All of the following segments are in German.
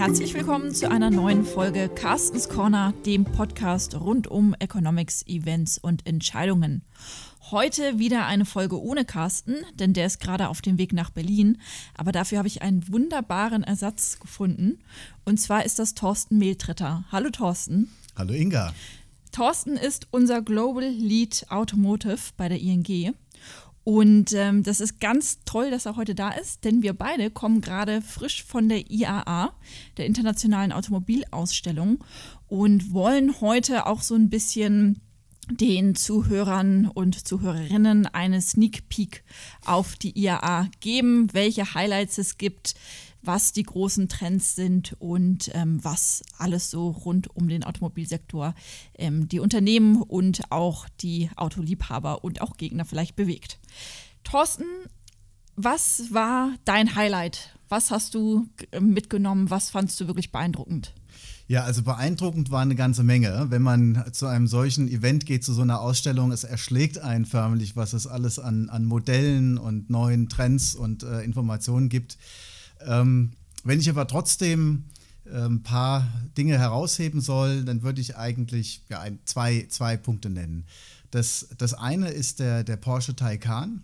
Herzlich willkommen zu einer neuen Folge Carstens Corner, dem Podcast rund um Economics, Events und Entscheidungen. Heute wieder eine Folge ohne Carsten, denn der ist gerade auf dem Weg nach Berlin. Aber dafür habe ich einen wunderbaren Ersatz gefunden. Und zwar ist das Thorsten Mehltretter. Hallo Thorsten. Hallo Inga. Thorsten ist unser Global Lead Automotive bei der ING. Und ähm, das ist ganz toll, dass er heute da ist, denn wir beide kommen gerade frisch von der IAA, der Internationalen Automobilausstellung, und wollen heute auch so ein bisschen den Zuhörern und Zuhörerinnen eine Sneak Peek auf die IAA geben, welche Highlights es gibt, was die großen Trends sind und ähm, was alles so rund um den Automobilsektor ähm, die Unternehmen und auch die Autoliebhaber und auch Gegner vielleicht bewegt. Thorsten, was war dein Highlight? Was hast du mitgenommen? Was fandst du wirklich beeindruckend? Ja, also beeindruckend war eine ganze Menge. Wenn man zu einem solchen Event geht, zu so einer Ausstellung, es erschlägt einen förmlich, was es alles an, an Modellen und neuen Trends und äh, Informationen gibt. Ähm, wenn ich aber trotzdem ein paar Dinge herausheben soll, dann würde ich eigentlich ja, ein, zwei, zwei Punkte nennen. Das, das eine ist der, der Porsche Taycan.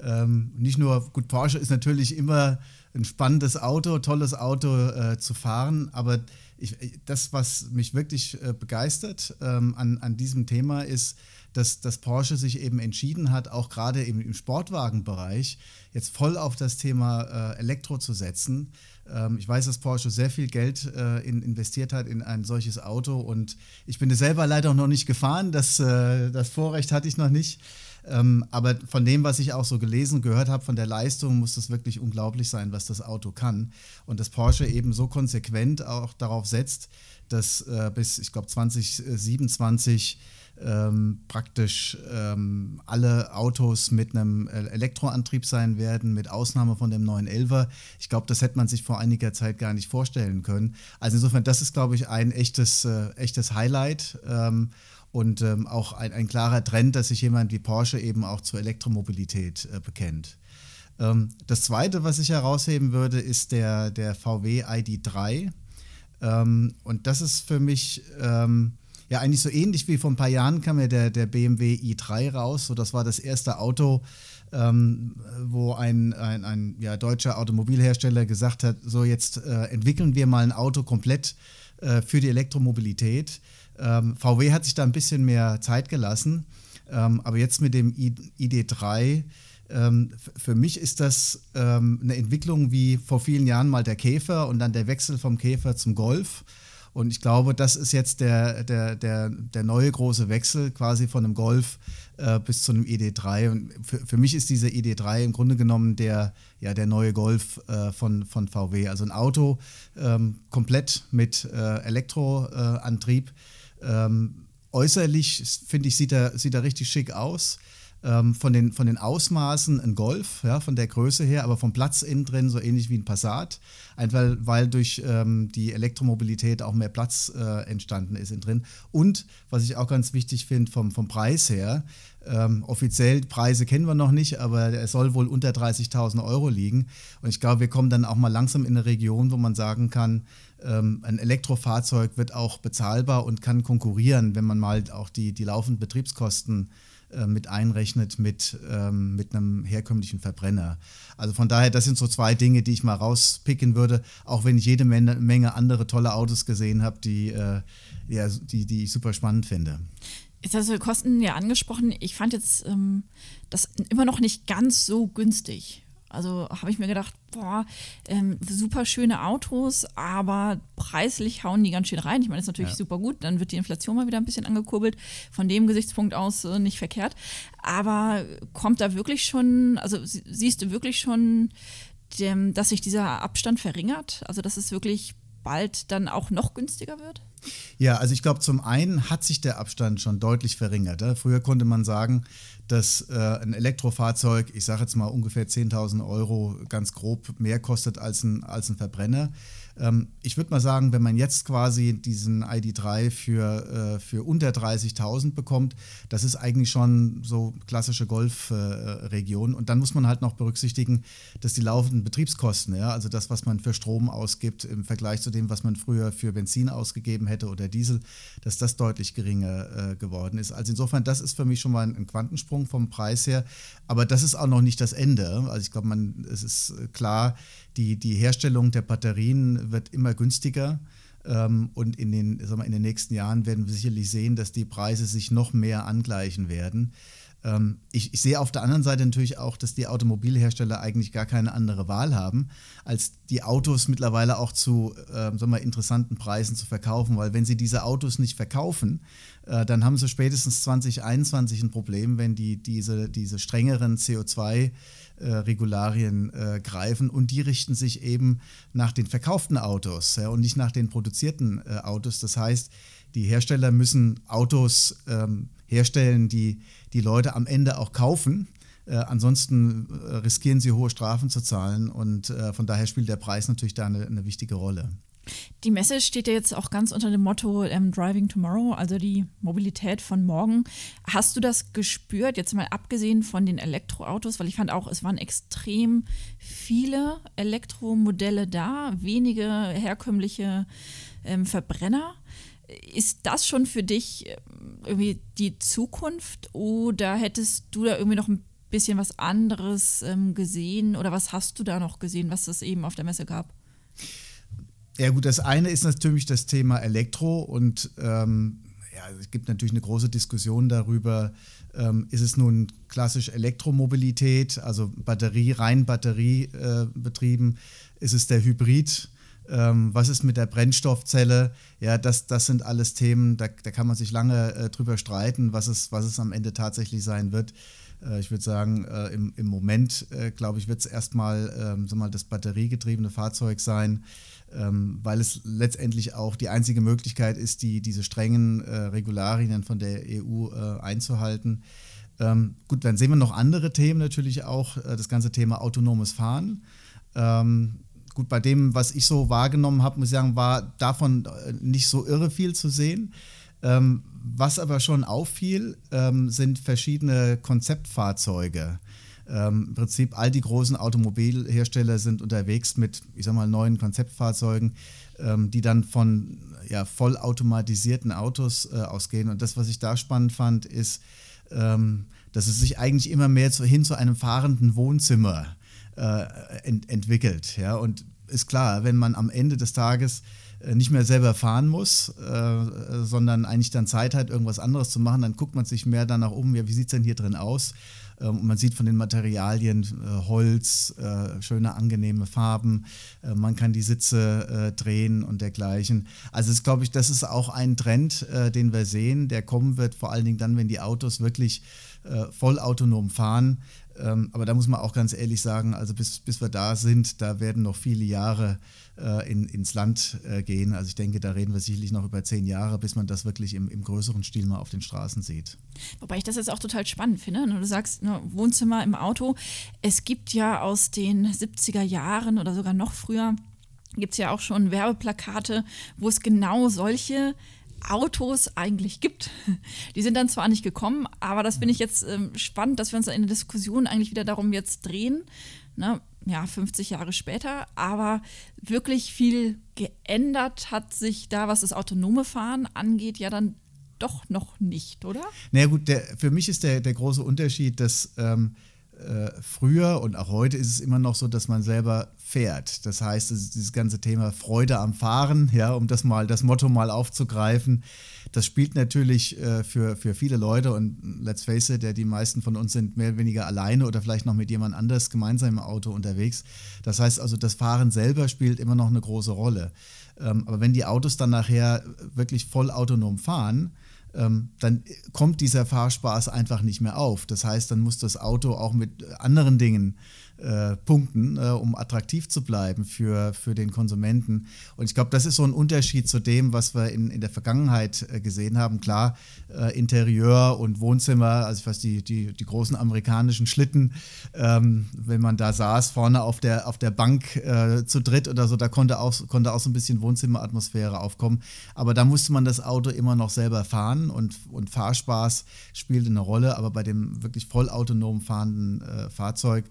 Ähm, nicht nur, gut, Porsche ist natürlich immer ein spannendes Auto, tolles Auto äh, zu fahren, aber ich, das, was mich wirklich äh, begeistert ähm, an, an diesem Thema, ist, dass, dass Porsche sich eben entschieden hat, auch gerade im, im Sportwagenbereich jetzt voll auf das Thema äh, Elektro zu setzen. Ähm, ich weiß, dass Porsche sehr viel Geld äh, in, investiert hat in ein solches Auto und ich bin es selber leider noch nicht gefahren. Das, äh, das Vorrecht hatte ich noch nicht. Ähm, aber von dem, was ich auch so gelesen gehört habe, von der Leistung, muss das wirklich unglaublich sein, was das Auto kann. Und dass Porsche eben so konsequent auch darauf setzt, dass äh, bis, ich glaube, 2027 ähm, praktisch ähm, alle Autos mit einem Elektroantrieb sein werden, mit Ausnahme von dem 911er. Ich glaube, das hätte man sich vor einiger Zeit gar nicht vorstellen können. Also insofern, das ist, glaube ich, ein echtes, äh, echtes Highlight. Ähm, und ähm, auch ein, ein, klarer Trend, dass sich jemand wie Porsche eben auch zur Elektromobilität äh, bekennt. Ähm, das zweite, was ich herausheben würde, ist der, der VW ID3. Ähm, und das ist für mich ähm, ja eigentlich so ähnlich wie vor ein paar Jahren kam ja der, der BMW i3 raus. So, das war das erste Auto, ähm, wo ein, ein, ein ja, deutscher Automobilhersteller gesagt hat, so jetzt äh, entwickeln wir mal ein Auto komplett äh, für die Elektromobilität. Ähm, VW hat sich da ein bisschen mehr Zeit gelassen, ähm, aber jetzt mit dem ID3, ähm, für mich ist das ähm, eine Entwicklung wie vor vielen Jahren mal der Käfer und dann der Wechsel vom Käfer zum Golf. Und ich glaube, das ist jetzt der, der, der, der neue große Wechsel quasi von einem Golf äh, bis zu einem ID3. Und für, für mich ist dieser ID3 im Grunde genommen der, ja, der neue Golf äh, von, von VW. Also ein Auto ähm, komplett mit äh, Elektroantrieb. Ähm, äußerlich, finde ich, sieht er, sieht er richtig schick aus. Ähm, von, den, von den Ausmaßen ein Golf, ja, von der Größe her, aber vom Platz innen drin so ähnlich wie ein Passat. Einfach weil durch ähm, die Elektromobilität auch mehr Platz äh, entstanden ist innen drin. Und was ich auch ganz wichtig finde, vom, vom Preis her, ähm, offiziell Preise kennen wir noch nicht, aber er soll wohl unter 30.000 Euro liegen. Und ich glaube, wir kommen dann auch mal langsam in eine Region, wo man sagen kann, ähm, ein Elektrofahrzeug wird auch bezahlbar und kann konkurrieren, wenn man mal auch die, die laufenden Betriebskosten äh, mit einrechnet mit, ähm, mit einem herkömmlichen Verbrenner. Also von daher, das sind so zwei Dinge, die ich mal rauspicken würde, auch wenn ich jede Menge, Menge andere tolle Autos gesehen habe, die, äh, ja, die, die ich super spannend finde. Jetzt hast du Kosten ja angesprochen. Ich fand jetzt ähm, das immer noch nicht ganz so günstig. Also habe ich mir gedacht, boah, ähm, super schöne Autos, aber preislich hauen die ganz schön rein. Ich meine, das ist natürlich ja. super gut, dann wird die Inflation mal wieder ein bisschen angekurbelt. Von dem Gesichtspunkt aus äh, nicht verkehrt. Aber kommt da wirklich schon, also siehst du wirklich schon, dem, dass sich dieser Abstand verringert? Also dass es wirklich bald dann auch noch günstiger wird? Ja, also ich glaube, zum einen hat sich der Abstand schon deutlich verringert. Früher konnte man sagen, dass äh, ein Elektrofahrzeug, ich sage jetzt mal ungefähr 10.000 Euro ganz grob mehr kostet als ein, als ein Verbrenner. Ähm, ich würde mal sagen, wenn man jetzt quasi diesen ID3 für, äh, für unter 30.000 bekommt, das ist eigentlich schon so klassische Golfregion. Äh, und dann muss man halt noch berücksichtigen, dass die laufenden Betriebskosten, ja, also das, was man für Strom ausgibt im Vergleich zu dem, was man früher für Benzin ausgegeben hätte oder Diesel, dass das deutlich geringer äh, geworden ist. Also insofern, das ist für mich schon mal ein, ein Quantensprung vom Preis her. Aber das ist auch noch nicht das Ende. Also ich glaube, es ist klar, die, die Herstellung der Batterien wird immer günstiger. Ähm, und in den, sagen wir, in den nächsten Jahren werden wir sicherlich sehen, dass die Preise sich noch mehr angleichen werden. Ähm, ich, ich, sehe auf der anderen Seite natürlich auch, dass die Automobilhersteller eigentlich gar keine andere Wahl haben, als die Autos mittlerweile auch zu äh, sagen wir, interessanten Preisen zu verkaufen. Weil wenn sie diese Autos nicht verkaufen, äh, dann haben sie spätestens 2021 ein Problem, wenn die diese, diese strengeren CO2 äh, Regularien äh, greifen und die richten sich eben nach den verkauften Autos ja, und nicht nach den produzierten äh, Autos. Das heißt, die Hersteller müssen Autos ähm, herstellen, die die Leute am Ende auch kaufen. Äh, ansonsten äh, riskieren sie hohe Strafen zu zahlen und äh, von daher spielt der Preis natürlich da eine, eine wichtige Rolle. Die Messe steht ja jetzt auch ganz unter dem Motto ähm, Driving Tomorrow, also die Mobilität von morgen. Hast du das gespürt, jetzt mal abgesehen von den Elektroautos, weil ich fand auch, es waren extrem viele Elektromodelle da, wenige herkömmliche ähm, Verbrenner. Ist das schon für dich äh, irgendwie die Zukunft oder hättest du da irgendwie noch ein bisschen was anderes ähm, gesehen oder was hast du da noch gesehen, was es eben auf der Messe gab? Ja gut, das eine ist natürlich das Thema Elektro und ähm, ja, es gibt natürlich eine große Diskussion darüber, ähm, ist es nun klassisch Elektromobilität, also Batterie, rein batteriebetrieben, äh, ist es der Hybrid? Ähm, was ist mit der Brennstoffzelle? Ja, das, das sind alles Themen, da, da kann man sich lange äh, drüber streiten, was es, was es am Ende tatsächlich sein wird. Äh, ich würde sagen, äh, im, im Moment, äh, glaube ich, wird es erstmal ähm, mal das batteriegetriebene Fahrzeug sein, ähm, weil es letztendlich auch die einzige Möglichkeit ist, die, diese strengen äh, Regularien von der EU äh, einzuhalten. Ähm, gut, dann sehen wir noch andere Themen natürlich auch, das ganze Thema autonomes Fahren. Ähm, gut, bei dem, was ich so wahrgenommen habe, muss ich sagen, war davon nicht so irre viel zu sehen. Ähm, was aber schon auffiel, ähm, sind verschiedene Konzeptfahrzeuge. Ähm, Im Prinzip all die großen Automobilhersteller sind unterwegs mit, ich sag mal, neuen Konzeptfahrzeugen, ähm, die dann von ja, vollautomatisierten Autos äh, ausgehen. Und das, was ich da spannend fand, ist, ähm, dass es sich eigentlich immer mehr zu, hin zu einem fahrenden Wohnzimmer äh, ent entwickelt. Ja? Und ist klar, wenn man am Ende des Tages äh, nicht mehr selber fahren muss, äh, sondern eigentlich dann Zeit hat, irgendwas anderes zu machen, dann guckt man sich mehr danach um, ja, wie sieht es denn hier drin aus? Ähm, und man sieht von den Materialien äh, Holz, äh, schöne, angenehme Farben, äh, man kann die Sitze drehen und dergleichen. Also das glaube ich, das ist auch ein Trend, den wir sehen, der kommen wird, vor allen Dingen dann, wenn die Autos wirklich vollautonom fahren. Ähm, aber da muss man auch ganz ehrlich sagen, also bis, bis wir da sind, da werden noch viele Jahre äh, in, ins Land äh, gehen. Also ich denke, da reden wir sicherlich noch über zehn Jahre, bis man das wirklich im, im größeren Stil mal auf den Straßen sieht. Wobei ich das jetzt auch total spannend finde. Ne? Du sagst, ne, Wohnzimmer im Auto. Es gibt ja aus den 70er Jahren oder sogar noch früher, gibt es ja auch schon Werbeplakate, wo es genau solche Autos eigentlich gibt. Die sind dann zwar nicht gekommen, aber das finde ich jetzt ähm, spannend, dass wir uns in der Diskussion eigentlich wieder darum jetzt drehen. Ne? Ja, 50 Jahre später, aber wirklich viel geändert hat sich da, was das autonome Fahren angeht, ja dann doch noch nicht, oder? Na naja, gut, der, für mich ist der, der große Unterschied, dass ähm, äh, früher und auch heute ist es immer noch so, dass man selber fährt. Das heißt, dieses ganze Thema Freude am Fahren, ja, um das mal, das Motto mal aufzugreifen, das spielt natürlich äh, für, für viele Leute und let's face it, ja, die meisten von uns sind mehr oder weniger alleine oder vielleicht noch mit jemand anders gemeinsam im Auto unterwegs. Das heißt also, das Fahren selber spielt immer noch eine große Rolle. Ähm, aber wenn die Autos dann nachher wirklich voll autonom fahren, ähm, dann kommt dieser Fahrspaß einfach nicht mehr auf. Das heißt, dann muss das Auto auch mit anderen Dingen äh, punkten, äh, um attraktiv zu bleiben für, für den Konsumenten. Und ich glaube, das ist so ein Unterschied zu dem, was wir in, in der Vergangenheit äh, gesehen haben. Klar, äh, Interieur und Wohnzimmer, also ich weiß, die, die, die großen amerikanischen Schlitten, ähm, wenn man da saß, vorne auf der, auf der Bank äh, zu dritt oder so, da konnte auch, konnte auch so ein bisschen Wohnzimmeratmosphäre aufkommen. Aber da musste man das Auto immer noch selber fahren und, und Fahrspaß spielte eine Rolle. Aber bei dem wirklich vollautonom fahrenden äh, Fahrzeug,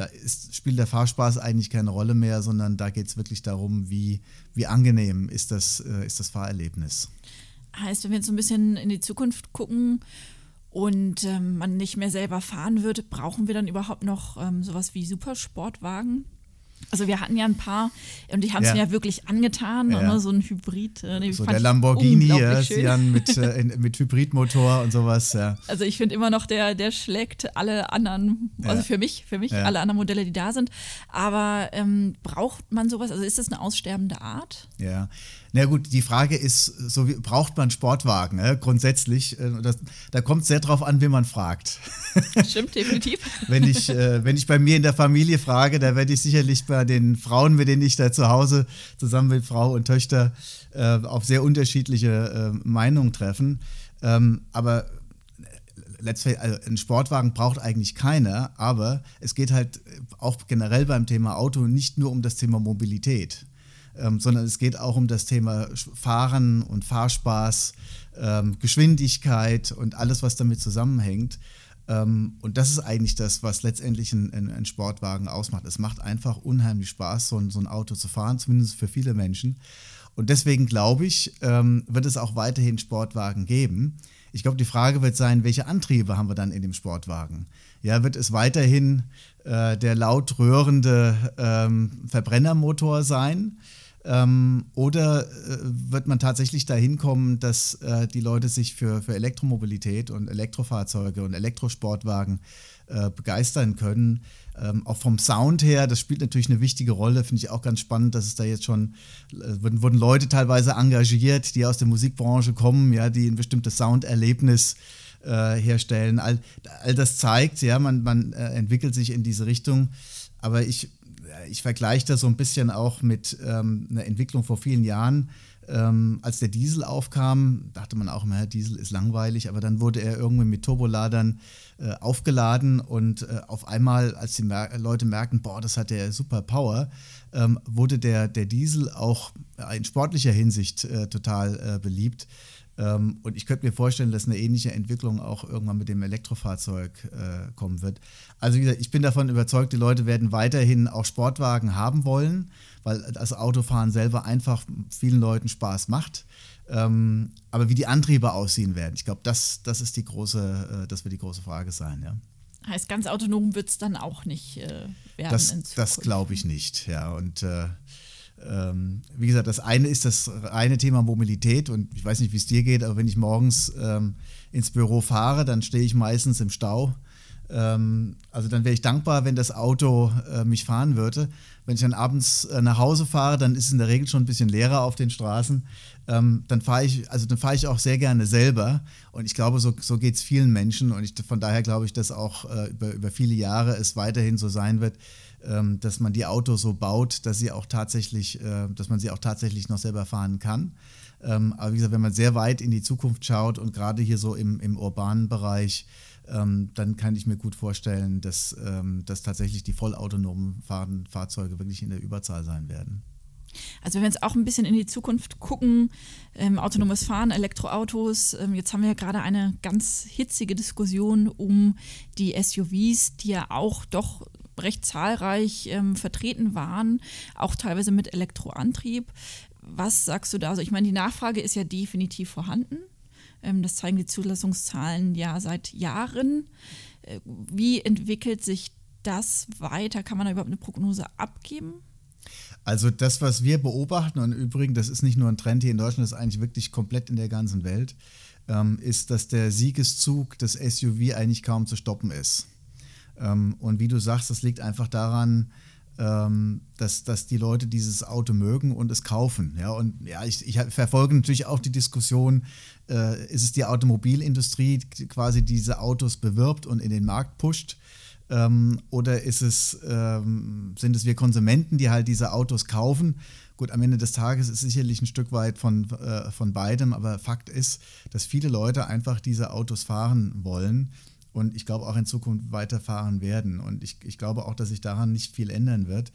da ist, spielt der Fahrspaß eigentlich keine Rolle mehr, sondern da geht es wirklich darum, wie, wie angenehm ist das, äh, ist das Fahrerlebnis. Heißt, wenn wir jetzt so ein bisschen in die Zukunft gucken und ähm, man nicht mehr selber fahren wird, brauchen wir dann überhaupt noch ähm, sowas wie Supersportwagen? Also wir hatten ja ein paar und die haben es ja. mir ja wirklich angetan, ja. ne, so ein Hybrid. Äh, so der Lamborghini, ja, mit, äh, mit Hybridmotor und sowas. Ja. Also ich finde immer noch, der, der schlägt alle anderen, also für mich, für mich, alle anderen Modelle, die da sind. Aber ähm, braucht man sowas? Also ist das eine aussterbende Art? Ja, na gut, die Frage ist, so wie, braucht man Sportwagen? Ne? Grundsätzlich, äh, das, da kommt es sehr drauf an, wie man fragt. Stimmt, definitiv. wenn, ich, äh, wenn ich bei mir in der Familie frage, da werde ich sicherlich bei den Frauen, mit denen ich da zu Hause zusammen mit Frau und Töchter äh, auf sehr unterschiedliche äh, Meinungen treffen. Ähm, aber letztendlich, also ein Sportwagen braucht eigentlich keiner, aber es geht halt auch generell beim Thema Auto nicht nur um das Thema Mobilität ähm, sondern es geht auch um das Thema Fahren und Fahrspaß, ähm, Geschwindigkeit und alles, was damit zusammenhängt. Ähm, und das ist eigentlich das, was letztendlich ein, Sportwagen ausmacht. Es macht einfach unheimlich Spaß, so ein, so ein Auto zu fahren, zumindest für viele Menschen. Und deswegen glaube ich, ähm, wird es auch weiterhin Sportwagen geben. Ich glaube, die Frage wird sein, welche Antriebe haben wir dann in dem Sportwagen? Ja, wird es weiterhin äh, der laut röhrende ähm, Verbrennermotor sein? Ähm, oder äh, wird man tatsächlich dahin kommen, dass äh, die Leute sich für, für Elektromobilität und Elektrofahrzeuge und Elektrosportwagen äh, begeistern können? Ähm, auch vom Sound her, das spielt natürlich eine wichtige Rolle, finde ich auch ganz spannend, dass es da jetzt schon, äh, wurden, wurden, Leute teilweise engagiert, die aus der Musikbranche kommen, ja, die ein bestimmtes Sounderlebnis äh, herstellen. All, all das zeigt, ja, man, man äh, entwickelt sich in diese Richtung. Aber ich ich vergleiche das so ein bisschen auch mit ähm, einer Entwicklung vor vielen Jahren. Ähm, als der Diesel aufkam, dachte man auch immer, Diesel ist langweilig, aber dann wurde er irgendwie mit Turboladern äh, aufgeladen und äh, auf einmal, als die Mer Leute merken, boah, das hat ja super Power, ähm, wurde der, der Diesel auch in sportlicher Hinsicht äh, total äh, beliebt. Ähm, und ich könnte mir vorstellen, dass eine ähnliche Entwicklung auch irgendwann mit dem Elektrofahrzeug äh, kommen wird. Also wie gesagt, ich bin davon überzeugt, die Leute werden weiterhin auch Sportwagen haben wollen, weil das Autofahren selber einfach vielen Leuten Spaß macht. Ähm, aber wie die Antriebe aussehen werden, ich glaube, das, das ist die große, äh, das wird die große Frage sein, ja. Heißt, ganz autonom wird es dann auch nicht äh, werden. Das, das glaube ich nicht, ja. Und äh, ähm, wie gesagt, das eine ist das reine Thema Mobilität und ich weiß nicht, wie es dir geht, aber wenn ich morgens ähm, ins Büro fahre, dann stehe ich meistens im Stau. Ähm, also dann wäre ich dankbar, wenn das Auto äh, mich fahren würde. Wenn ich dann abends äh, nach Hause fahre, dann ist es in der Regel schon ein bisschen leerer auf den Straßen. Ähm, dann fahre ich, also dann fahre ich auch sehr gerne selber. Und ich glaube, so, so geht es vielen Menschen. Und ich, von daher glaube ich, dass auch äh, über, über viele Jahre es weiterhin so sein wird, ähm, dass man die Autos so baut, dass sie auch tatsächlich, äh, dass man sie auch tatsächlich noch selber fahren kann. Ähm, aber wie gesagt, wenn man sehr weit in die Zukunft schaut und gerade hier so im, im urbanen Bereich, ähm, dann kann ich mir gut vorstellen, dass, dass tatsächlich die vollautonomen Fahrzeuge wirklich in der Überzahl sein werden. Also wenn wir jetzt auch ein bisschen in die Zukunft gucken, ähm, autonomes Fahren, Elektroautos, ähm, jetzt haben wir ja gerade eine ganz hitzige Diskussion um die SUVs, die ja auch doch recht zahlreich ähm, vertreten waren, auch teilweise mit Elektroantrieb. Was sagst du da? Also ich meine, die Nachfrage ist ja definitiv vorhanden. Ähm, das zeigen die Zulassungszahlen ja seit Jahren. Äh, wie entwickelt sich das weiter? Kann man da überhaupt eine Prognose abgeben? Also das, was wir beobachten, und übrigens, das ist nicht nur ein Trend hier in Deutschland, das ist eigentlich wirklich komplett in der ganzen Welt, ähm, ist, dass der Siegeszug des SUV eigentlich kaum zu stoppen ist. Ähm, und wie du sagst, das liegt einfach daran, ähm, dass, dass die Leute dieses Auto mögen und es kaufen. Ja, und ja, ich, ich verfolge natürlich auch die Diskussion, äh, ist es die Automobilindustrie, die quasi diese Autos bewirbt und in den Markt pusht? Ähm, oder ist es, ähm, sind es wir Konsumenten, die halt diese Autos kaufen? Gut, am Ende des Tages ist sicherlich ein Stück weit von, äh, von beidem, aber Fakt ist, dass viele Leute einfach diese Autos fahren wollen und ich glaube auch in Zukunft weiterfahren werden. Und ich, ich glaube auch, dass sich daran nicht viel ändern wird.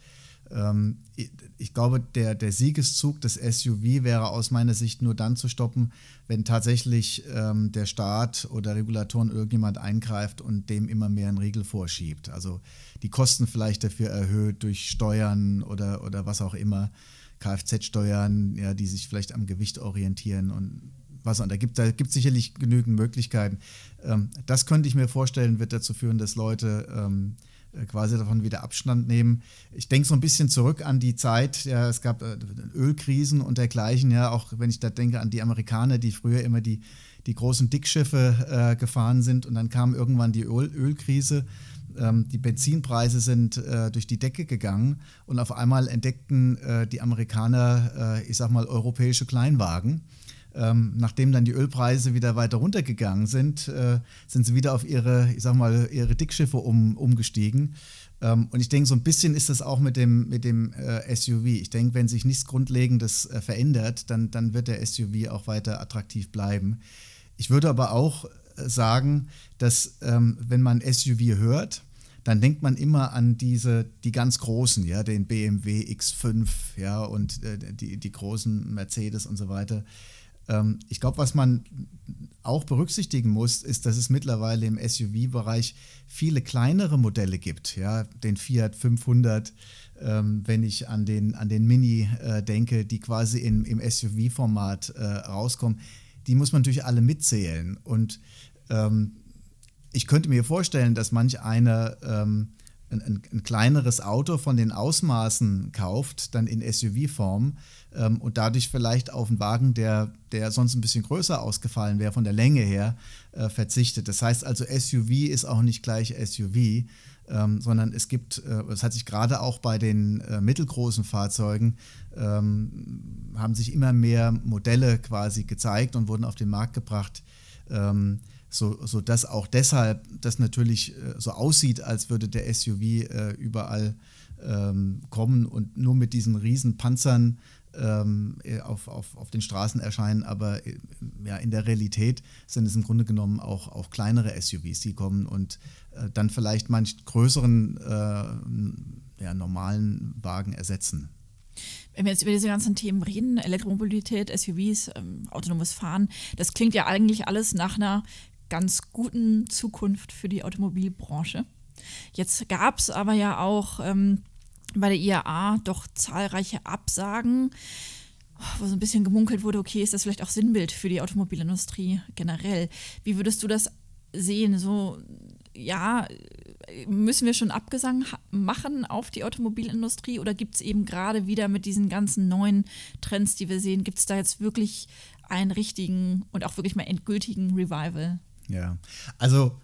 Ähm, ich, ich, glaube, der, der Siegeszug des SUV wäre aus meiner Sicht nur dann zu stoppen, wenn tatsächlich ähm, der Staat oder Regulatoren irgendjemand eingreift und dem immer mehr einen Riegel vorschiebt. Also die Kosten vielleicht dafür erhöht durch Steuern oder, oder was auch immer. Kfz-Steuern, ja, die sich vielleicht am Gewicht orientieren und was und da gibt es da sicherlich genügend Möglichkeiten. Ähm, das könnte ich mir vorstellen, wird dazu führen, dass Leute ähm, äh, quasi davon wieder Abstand nehmen. Ich denke so ein bisschen zurück an die Zeit, ja, es gab äh, Ölkrisen und dergleichen, ja, auch wenn ich da denke an die Amerikaner, die früher immer die, die großen Dickschiffe äh, gefahren sind und dann kam irgendwann die Öl Ölkrise. Ähm, die Benzinpreise sind äh, durch die Decke gegangen und auf einmal entdeckten äh, die Amerikaner, äh, ich sag mal, europäische Kleinwagen ähm, nachdem dann die Ölpreise wieder weiter runtergegangen sind, äh, sind sie wieder auf ihre, ich sag mal, ihre Dickschiffe um, umgestiegen. Ähm, und ich denke, so ein bisschen ist das auch mit dem, mit dem äh, SUV. Ich denke, wenn sich nichts Grundlegendes äh, verändert, dann, dann wird der SUV auch weiter attraktiv bleiben. Ich würde aber auch äh, sagen, dass ähm, wenn man SUV hört, dann denkt man immer an diese, die ganz großen, ja, den BMW X5, ja, und äh, die, die großen Mercedes und so weiter. Ähm, ich glaube, was man auch berücksichtigen muss, ist, dass es mittlerweile im SUV-Bereich viele kleinere Modelle gibt. Ja, den Fiat 500, ähm, wenn ich an den, an den Mini äh, denke, die quasi in, im SUV-Format äh, rauskommen. Die muss man natürlich alle mitzählen. Und ähm, ich könnte mir vorstellen, dass manch einer ähm, ein, ein, ein, kleineres Auto von den Ausmaßen kauft, dann in SUV-Form ähm, und dadurch vielleicht auf einen Wagen, der, der sonst ein bisschen größer ausgefallen wäre, von der Länge her, äh, verzichtet. Das heißt also, SUV ist auch nicht gleich SUV, ähm, sondern es gibt, äh, das hat sich gerade auch bei den äh, mittelgroßen Fahrzeugen, ähm, haben sich immer mehr Modelle quasi gezeigt und wurden auf den Markt gebracht. Ähm, so, so dass auch deshalb das natürlich äh, so aussieht, als würde der SUV äh, überall ähm, kommen und nur mit diesen riesen Panzern ähm, äh, auf, auf, auf den Straßen erscheinen, aber äh, ja, in der Realität sind es im Grunde genommen auch, auch kleinere SUVs, die kommen und äh, dann vielleicht manch größeren äh, ja, normalen Wagen ersetzen. Wenn wir jetzt über diese ganzen Themen reden, Elektromobilität, SUVs, ähm, autonomes Fahren, das klingt ja eigentlich alles nach einer ganz guten Zukunft für die Automobilbranche. Jetzt gab es aber ja auch ähm, bei der IAA doch zahlreiche Absagen, wo so ein bisschen gemunkelt wurde, okay, ist das vielleicht auch Sinnbild für die Automobilindustrie generell? Wie würdest du das sehen? So, ja, müssen wir schon Abgesang machen auf die Automobilindustrie oder gibt es eben gerade wieder mit diesen ganzen neuen Trends, die wir sehen, gibt es da jetzt wirklich einen richtigen und auch wirklich mal endgültigen Revival? Ja, also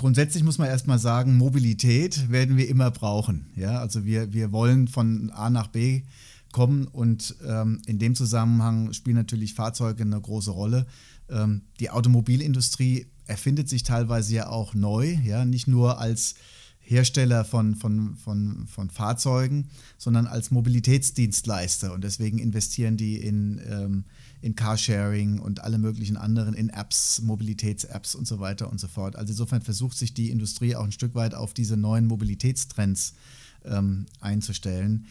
grundsätzlich muss man erstmal sagen, Mobilität werden wir immer brauchen. Ja, also wir, wir wollen von A nach B kommen und ähm, in dem Zusammenhang spielen natürlich Fahrzeuge eine große Rolle. Ähm, die Automobilindustrie erfindet sich teilweise ja auch neu, ja, nicht nur als Hersteller von, von, von, von Fahrzeugen, sondern als Mobilitätsdienstleister. Und deswegen investieren die in, ähm, in Carsharing und alle möglichen anderen, in Apps, Mobilitäts-Apps und so weiter und so fort. Also insofern versucht sich die Industrie auch ein Stück weit auf diese neuen Mobilitätstrends ähm, einzustellen.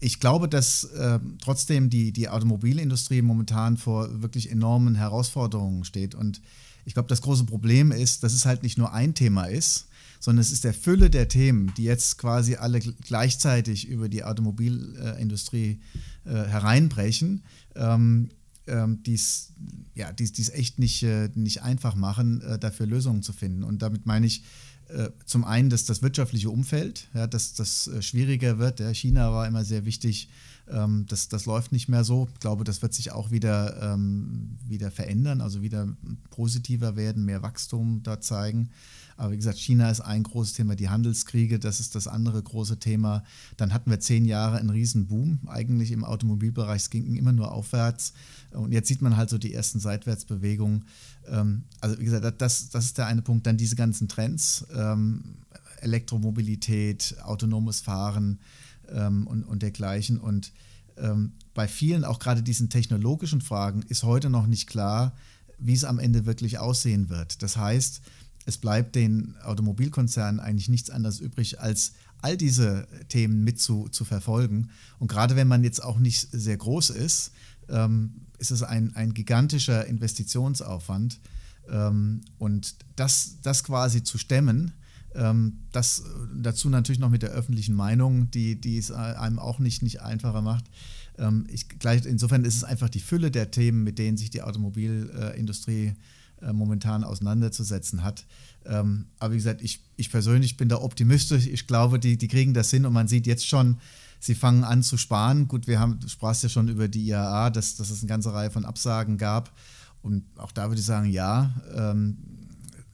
Ich glaube, dass äh, trotzdem die, die Automobilindustrie momentan vor wirklich enormen Herausforderungen steht. Und ich glaube, das große Problem ist, dass es halt nicht nur ein Thema ist, sondern es ist der Fülle der Themen, die jetzt quasi alle gleichzeitig über die Automobilindustrie äh, hereinbrechen, ähm, ähm, die es ja, die's, die's echt nicht, äh, nicht einfach machen, äh, dafür Lösungen zu finden. Und damit meine ich zum einen, dass das wirtschaftliche Umfeld, ja, dass das äh, schwieriger wird. Ja. China war immer sehr wichtig. Ähm, das, das läuft nicht mehr so. Ich glaube, das wird sich auch wieder, ähm, wieder verändern, also wieder positiver werden, mehr Wachstum da zeigen. Aber wie gesagt, China ist ein großes Thema, die Handelskriege, das ist das andere große Thema. Dann hatten wir zehn Jahre einen riesen Boom eigentlich im Automobilbereich. Es ging immer nur aufwärts. Und jetzt sieht man halt so die ersten Seitwärtsbewegungen. Ähm, also wie gesagt, das, das ist der eine Punkt. Dann diese ganzen Trends. Ähm, Elektromobilität, autonomes Fahren ähm, und, und dergleichen. Und ähm, bei vielen, auch gerade diesen technologischen Fragen, ist heute noch nicht klar, wie es am Ende wirklich aussehen wird. Das heißt, es bleibt den Automobilkonzernen eigentlich nichts anderes übrig, als all diese Themen mit zu, zu verfolgen. Und gerade wenn man jetzt auch nicht sehr groß ist, ähm, ist es ein, ein gigantischer Investitionsaufwand. Ähm, und das, das quasi zu stemmen, ähm, das dazu natürlich noch mit der öffentlichen Meinung, die, die es einem auch nicht, nicht einfacher macht. Ähm, ich, gleich, insofern ist es einfach die Fülle der Themen, mit denen sich die Automobilindustrie äh, momentan auseinanderzusetzen hat. Ähm, aber wie gesagt, ich, ich persönlich bin da optimistisch. Ich glaube, die, die kriegen das hin und man sieht jetzt schon, sie fangen an zu sparen. Gut, wir haben, du sprachst ja schon über die IAA, dass, dass es eine ganze Reihe von Absagen gab. Und auch da würde ich sagen, ja, ähm,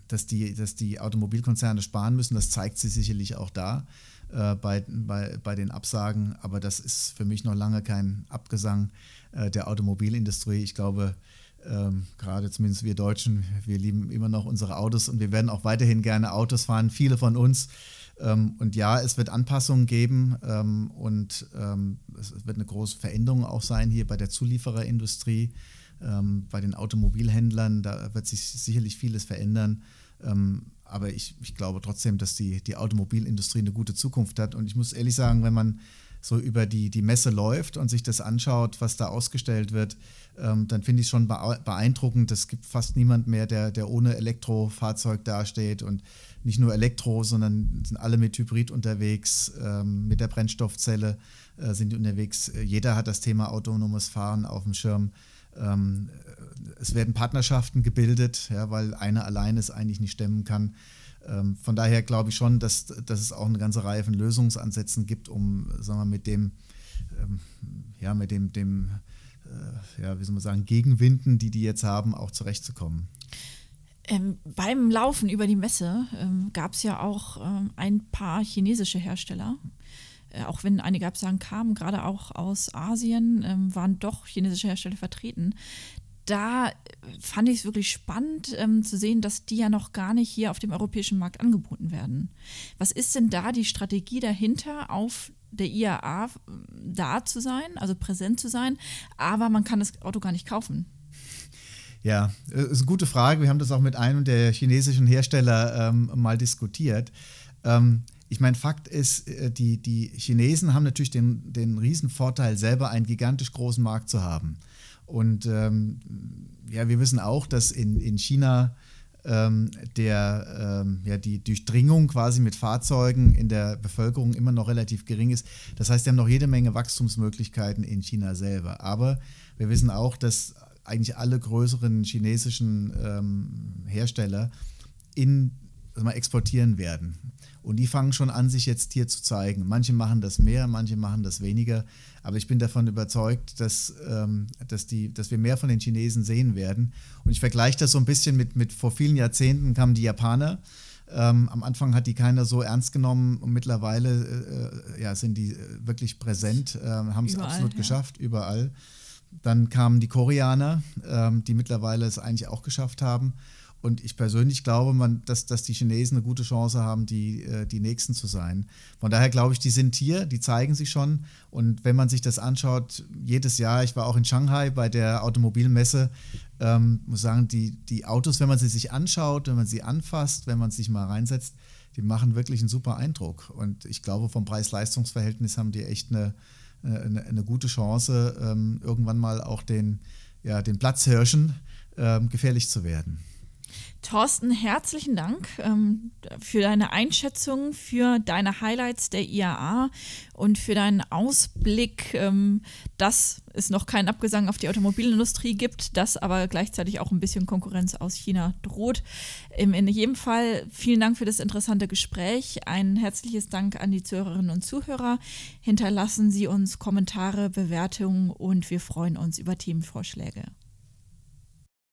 dass, die, dass die Automobilkonzerne sparen müssen, das zeigt sich sicherlich auch da äh, bei, bei, bei den Absagen. Aber das ist für mich noch lange kein Abgesang äh, der Automobilindustrie. Ich glaube, ähm, gerade zumindest wir Deutschen, wir lieben immer noch unsere Autos und wir werden auch weiterhin gerne Autos fahren, viele von uns. Ähm, und ja, es wird Anpassungen geben ähm, und ähm, es wird eine große Veränderung auch sein hier bei der Zuliefererindustrie, ähm, bei den Automobilhändlern. Da wird sich sicherlich vieles verändern. Ähm, aber ich, ich glaube trotzdem, dass die, die Automobilindustrie eine gute Zukunft hat. Und ich muss ehrlich sagen, wenn man so über die, die Messe läuft und sich das anschaut, was da ausgestellt wird, ähm, dann finde ich es schon beeindruckend. Es gibt fast niemand mehr, der, der ohne Elektrofahrzeug dasteht und nicht nur Elektro, sondern sind alle mit Hybrid unterwegs, ähm, mit der Brennstoffzelle äh, sind unterwegs. Jeder hat das Thema autonomes Fahren auf dem Schirm. Ähm, es werden Partnerschaften gebildet, ja, weil einer allein es eigentlich nicht stemmen kann. Ähm, von daher glaube ich schon, dass, dass es auch eine ganze Reihe von Lösungsansätzen gibt, um sagen wir, mit dem, ähm, ja, mit dem, dem äh, ja, wie soll man sagen, Gegenwinden, die die jetzt haben, auch zurechtzukommen. Ähm, beim Laufen über die Messe ähm, gab es ja auch ähm, ein paar chinesische Hersteller. Äh, auch wenn einige Absagen kamen, gerade auch aus Asien, ähm, waren doch chinesische Hersteller vertreten da fand ich es wirklich spannend ähm, zu sehen, dass die ja noch gar nicht hier auf dem europäischen Markt angeboten werden. Was ist denn da die Strategie dahinter, auf der IAA ähm, da zu sein, also präsent zu sein, aber man kann das Auto gar nicht kaufen? Ja, äh, ist eine gute Frage. Wir haben das auch mit einem der chinesischen Hersteller ähm, mal diskutiert. Ähm, ich meine, Fakt ist, äh, die, die Chinesen haben natürlich den, den Vorteil, selber einen gigantisch großen Markt zu haben. Und ähm, ja, wir wissen auch, dass in, in China ähm, der, ähm, ja, die Durchdringung quasi mit Fahrzeugen in der Bevölkerung immer noch relativ gering ist. Das heißt, wir haben noch jede Menge Wachstumsmöglichkeiten in China selber. Aber wir wissen auch, dass eigentlich alle größeren chinesischen ähm, Hersteller in mal, exportieren werden. Und die fangen schon an, sich jetzt hier zu zeigen. Manche machen das mehr, manche machen das weniger. Aber ich bin davon überzeugt, dass, ähm, dass, die, dass wir mehr von den Chinesen sehen werden. Und ich vergleiche das so ein bisschen mit, mit vor vielen Jahrzehnten kamen die Japaner. Ähm, am Anfang hat die keiner so ernst genommen und mittlerweile äh, ja, sind die äh, wirklich präsent, äh, haben es absolut ja. geschafft, überall. Dann kamen die Koreaner, ähm, die mittlerweile es eigentlich auch geschafft haben. Und ich persönlich glaube, man, dass, dass die Chinesen eine gute Chance haben, die, äh, die Nächsten zu sein. Von daher glaube ich, die sind hier, die zeigen sich schon. Und wenn man sich das anschaut, jedes Jahr, ich war auch in Shanghai bei der Automobilmesse, ähm, muss sagen, die, die Autos, wenn man sie sich anschaut, wenn man sie anfasst, wenn man sich mal reinsetzt, die machen wirklich einen super Eindruck. Und ich glaube, vom Preis-Leistungs-Verhältnis haben die echt eine, eine, eine gute Chance, ähm, irgendwann mal auch den, ja, den Platzhirschen ähm, gefährlich zu werden. Thorsten, herzlichen Dank ähm, für deine Einschätzung, für deine Highlights der IAA und für deinen Ausblick, ähm, dass es noch keinen Abgesang auf die Automobilindustrie gibt, dass aber gleichzeitig auch ein bisschen Konkurrenz aus China droht. Ähm, in jedem Fall vielen Dank für das interessante Gespräch. Ein herzliches Dank an die Zuhörerinnen und Zuhörer. Hinterlassen Sie uns Kommentare, Bewertungen und wir freuen uns über Themenvorschläge.